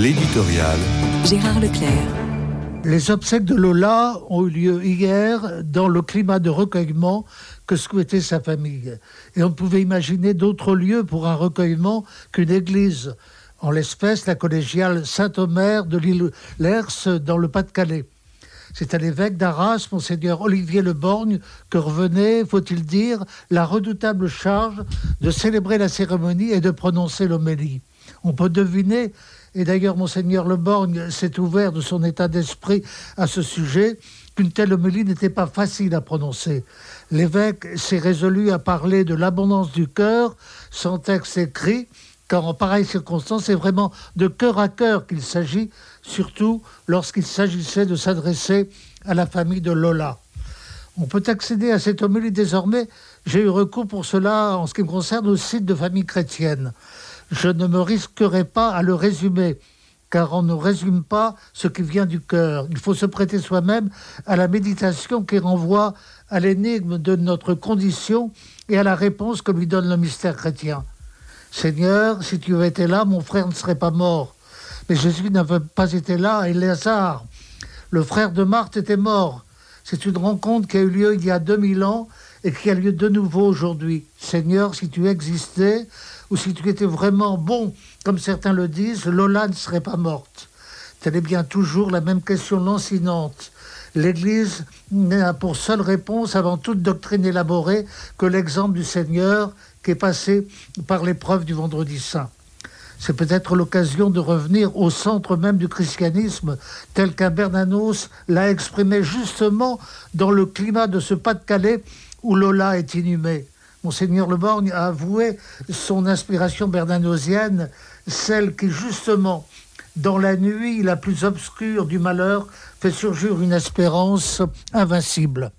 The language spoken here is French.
L'éditorial. Gérard Leclerc. Les obsèques de Lola ont eu lieu hier dans le climat de recueillement que souhaitait sa famille. Et on pouvait imaginer d'autres lieux pour un recueillement qu'une église, en l'espèce la collégiale Saint-Omer de l'île Lers dans le Pas-de-Calais. C'est à l'évêque d'Arras, monseigneur Olivier Le Borgne, que revenait, faut-il dire, la redoutable charge de célébrer la cérémonie et de prononcer l'homélie. On peut deviner et d'ailleurs monseigneur Le Borgne s'est ouvert de son état d'esprit à ce sujet, qu'une telle homélie n'était pas facile à prononcer. L'évêque s'est résolu à parler de l'abondance du cœur, sans texte écrit, car en pareille circonstance, c'est vraiment de cœur à cœur qu'il s'agit, surtout lorsqu'il s'agissait de s'adresser à la famille de Lola. On peut accéder à cette homélie désormais. J'ai eu recours pour cela en ce qui me concerne au site de famille chrétienne je ne me risquerai pas à le résumer, car on ne résume pas ce qui vient du cœur. Il faut se prêter soi-même à la méditation qui renvoie à l'énigme de notre condition et à la réponse que lui donne le mystère chrétien. Seigneur, si tu étais là, mon frère ne serait pas mort. Mais Jésus n'avait pas été là, et Lazare, le frère de Marthe, était mort. C'est une rencontre qui a eu lieu il y a 2000 ans et qui a lieu de nouveau aujourd'hui. Seigneur, si tu existais, ou si tu étais vraiment bon, comme certains le disent, Lola ne serait pas morte. Telle est bien toujours la même question lancinante. L'Église n'a pour seule réponse, avant toute doctrine élaborée, que l'exemple du Seigneur qui est passé par l'épreuve du vendredi saint. C'est peut-être l'occasion de revenir au centre même du christianisme, tel qu'un Bernanos l'a exprimé justement dans le climat de ce Pas-de-Calais où Lola est inhumée. Monseigneur Le Borgne a avoué son inspiration bernanosienne, celle qui justement, dans la nuit la plus obscure du malheur, fait surgir une espérance invincible.